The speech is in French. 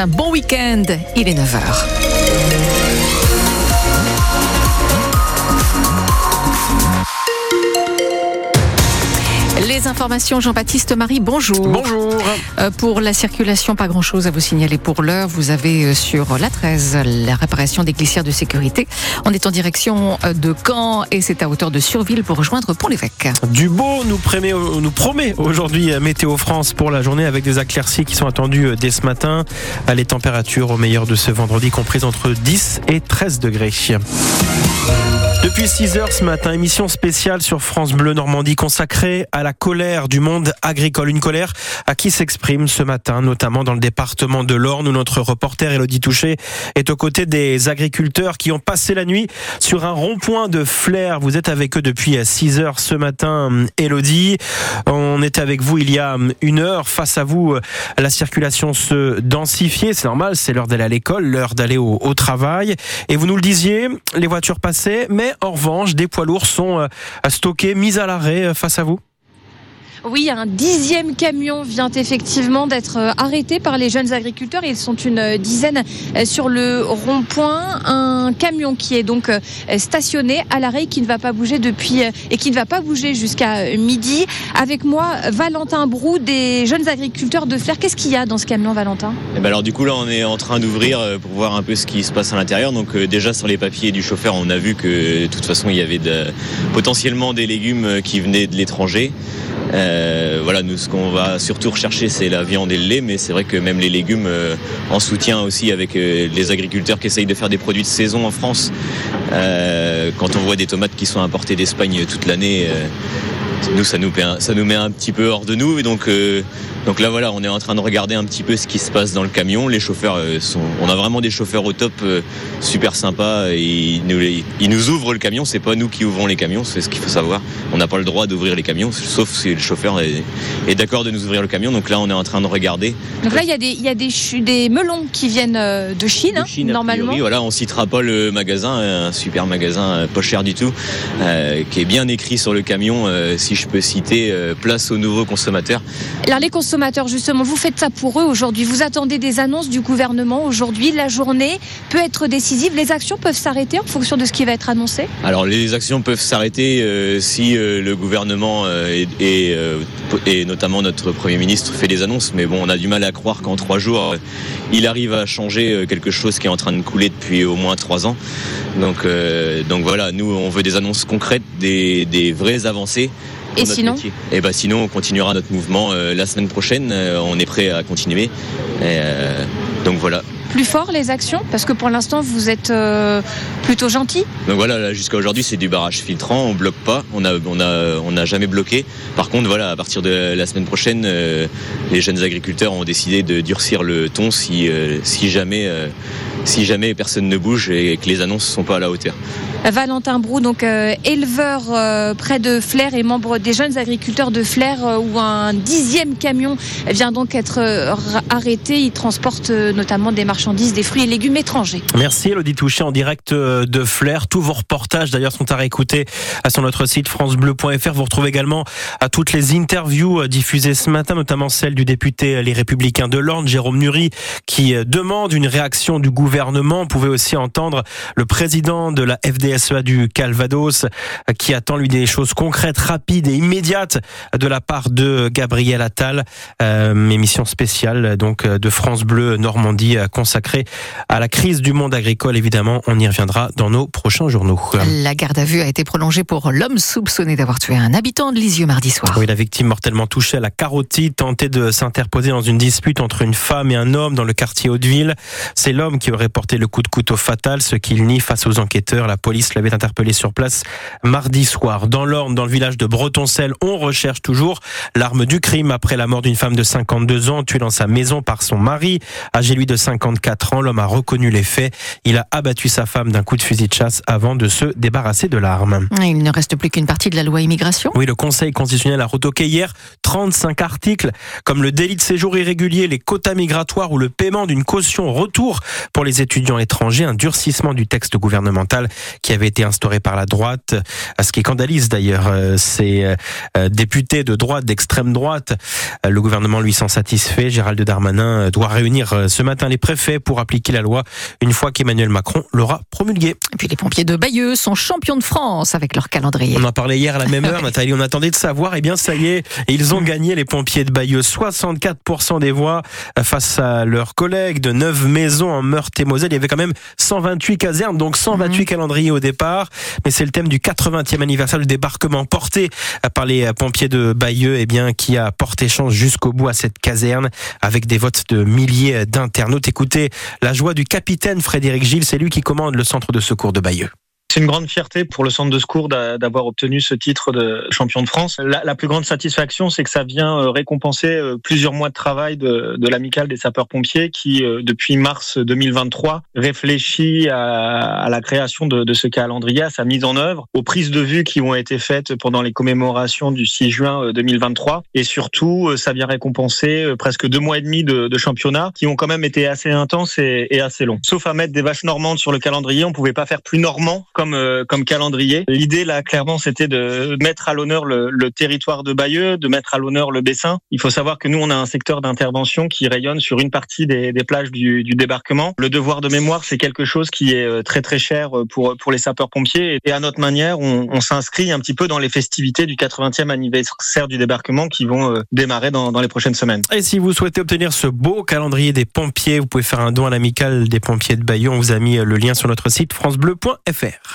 un bon week-end. Il est 9h. Les informations, Jean-Baptiste Marie, bonjour. Bonjour. Euh, pour la circulation, pas grand-chose à vous signaler pour l'heure. Vous avez euh, sur la 13 la réparation des glissières de sécurité. On est en direction euh, de Caen et c'est à hauteur de Surville pour rejoindre Pont-l'Évêque. Du beau nous promet, nous promet aujourd'hui Météo France pour la journée avec des éclaircies qui sont attendues dès ce matin. Les températures au meilleur de ce vendredi comprises entre 10 et 13 degrés. Depuis 6 heures ce matin, émission spéciale sur France Bleu Normandie consacrée à la colère du monde agricole. Une colère à qui s'exprime ce matin, notamment dans le département de l'Orne où notre reporter Elodie Touché est aux côtés des agriculteurs qui ont passé la nuit sur un rond-point de Flair. Vous êtes avec eux depuis 6 heures ce matin, Elodie. On était avec vous il y a une heure. Face à vous, la circulation se densifiait. C'est normal, c'est l'heure d'aller à l'école, l'heure d'aller au, au travail. Et vous nous le disiez, les voitures passaient, mais en revanche, des poids lourds sont euh, stockés, mis à l'arrêt euh, face à vous oui, un dixième camion vient effectivement d'être euh, arrêté par les jeunes agriculteurs. Ils sont une dizaine sur le rond-point. Un camion qui est donc stationné à l'arrêt, qui ne va pas bouger depuis et qui ne va pas bouger jusqu'à midi. Avec moi, Valentin Brou, des jeunes agriculteurs de Flair. Qu'est-ce qu'il y a dans ce camion, Valentin? Eh ben Alors du coup là, on est en train d'ouvrir pour voir un peu ce qui se passe à l'intérieur. Donc déjà sur les papiers du chauffeur, on a vu que de toute façon il y avait potentiellement des légumes qui venaient de l'étranger. Euh, voilà, nous ce qu'on va surtout rechercher c'est la viande et le lait, mais c'est vrai que même les légumes euh, en soutien aussi avec euh, les agriculteurs qui essayent de faire des produits de saison en France. Euh, quand on voit des tomates qui sont importées d'Espagne toute l'année, nous ça nous, ça nous met un petit peu hors de nous et donc donc là voilà, on est en train de regarder un petit peu ce qui se passe dans le camion. Les chauffeurs euh, sont, on a vraiment des chauffeurs au top, euh, super sympas. ils, nous, ils nous ouvrent le camion. C'est pas nous qui ouvrons les camions, c'est ce qu'il faut savoir. On n'a pas le droit d'ouvrir les camions, sauf si le chauffeur est, est d'accord de nous ouvrir le camion. Donc là, on est en train de regarder. Donc là, il y a des, il y a des, des melons qui viennent euh, de Chine, de Chine normalement. Oui, voilà, on citera pas le magasin, un super magasin pas cher du tout, euh, qui est bien écrit sur le camion. Euh, si je peux citer, place aux nouveaux consommateurs. Alors les consommateurs justement, vous faites ça pour eux aujourd'hui. Vous attendez des annonces du gouvernement aujourd'hui. La journée peut être décisive. Les actions peuvent s'arrêter en fonction de ce qui va être annoncé Alors, les actions peuvent s'arrêter euh, si euh, le gouvernement euh, et, notamment notre Premier ministre fait des annonces. Mais bon, on a du mal à croire qu'en trois jours, il arrive à changer quelque chose qui est en train de couler depuis au moins trois ans. Donc, voilà, nous, on veut des annonces concrètes, des vraies avancées. Et sinon Et eh ben sinon, on continuera notre mouvement euh, la semaine prochaine. Euh, on est prêt à continuer. Euh, donc voilà plus fort les actions Parce que pour l'instant, vous êtes plutôt gentil. Donc voilà, jusqu'à aujourd'hui, c'est du barrage filtrant. On bloque pas. On a, on a, on n'a jamais bloqué. Par contre, voilà, à partir de la semaine prochaine, les jeunes agriculteurs ont décidé de durcir le ton si, si jamais, si jamais personne ne bouge et que les annonces ne sont pas à la hauteur. Valentin Brou, donc euh, éleveur euh, près de Flair et membre des jeunes agriculteurs de Flair, euh, où un dixième camion vient donc être arrêté. Il transporte notamment des marchandises, des fruits et légumes étrangers. Merci Elodie Touché en direct de Flair. Tous vos reportages d'ailleurs sont à réécouter sur notre site francebleu.fr. Vous retrouvez également à toutes les interviews diffusées ce matin, notamment celle du député Les Républicains de l'Orne, Jérôme Nury, qui demande une réaction du gouvernement. Vous pouvez aussi entendre le président de la FD DSEA du Calvados qui attend lui des choses concrètes, rapides et immédiates de la part de Gabriel Attal. Euh, émission spéciale donc de France Bleu Normandie consacrée à la crise du monde agricole. Évidemment, on y reviendra dans nos prochains journaux. La garde à vue a été prolongée pour l'homme soupçonné d'avoir tué un habitant de Lisieux mardi soir. Oui, la victime mortellement touchée à la carotide tentait de s'interposer dans une dispute entre une femme et un homme dans le quartier Hauteville. C'est l'homme qui aurait porté le coup de couteau fatal, ce qu'il nie face aux enquêteurs. La police l'avait interpellé sur place mardi soir. Dans l'Orne, dans le village de Bretoncelle, on recherche toujours l'arme du crime après la mort d'une femme de 52 ans tuée dans sa maison par son mari. Âgé lui de 54 ans, l'homme a reconnu les faits. Il a abattu sa femme d'un coup de fusil de chasse avant de se débarrasser de l'arme. Il ne reste plus qu'une partie de la loi immigration. Oui, le Conseil constitutionnel a retoqué hier 35 articles comme le délit de séjour irrégulier, les quotas migratoires ou le paiement d'une caution retour pour les étudiants étrangers, un durcissement du texte gouvernemental qui qui avait été instauré par la droite, ce qui scandalise d'ailleurs ces députés de droite, d'extrême droite. Le gouvernement lui s'en satisfait. Gérald Darmanin doit réunir ce matin les préfets pour appliquer la loi une fois qu'Emmanuel Macron l'aura promulguée. Et puis les pompiers de Bayeux sont champions de France avec leur calendrier. On en parlait hier à la même heure, Nathalie. On attendait de savoir. Eh bien, ça y est, ils ont gagné les pompiers de Bayeux. 64% des voix face à leurs collègues de 9 maisons en Meurthe et Moselle. Il y avait quand même 128 casernes, donc 128 mhm. calendriers au Mais c'est le thème du 80e anniversaire du débarquement porté par les pompiers de Bayeux, eh bien, qui a porté chance jusqu'au bout à cette caserne avec des votes de milliers d'internautes. Écoutez la joie du capitaine Frédéric Gilles, c'est lui qui commande le centre de secours de Bayeux. C'est une grande fierté pour le centre de secours d'avoir obtenu ce titre de champion de France. La, plus grande satisfaction, c'est que ça vient euh, récompenser euh, plusieurs mois de travail de, l'amicale des sapeurs-pompiers qui, euh, depuis mars 2023, réfléchit à, la création de, ce calendrier, à sa mise en œuvre, aux prises de vue qui ont été faites pendant les commémorations du 6 juin 2023. Et surtout, ça vient récompenser presque deux mois et demi de, championnat qui ont quand même été assez intenses et, assez longs. Sauf à mettre des vaches normandes sur le calendrier, on pouvait pas faire plus normand comme, euh, comme calendrier. L'idée là, clairement, c'était de mettre à l'honneur le, le, territoire de Bayeux, de mettre à l'honneur le Bessin. Il faut savoir que nous, on a un secteur d'intervention qui rayonne sur une partie des, des plages du, du, débarquement. Le devoir de mémoire, c'est quelque chose qui est euh, très très cher euh, pour pour les sapeurs-pompiers. Et à notre manière, on, on s'inscrit un petit peu dans les festivités du 80e anniversaire du débarquement qui vont démarrer dans, dans les prochaines semaines. Et si vous souhaitez obtenir ce beau calendrier des pompiers, vous pouvez faire un don à l'amicale des pompiers de Bayeux. On vous a mis le lien sur notre site francebleu.fr.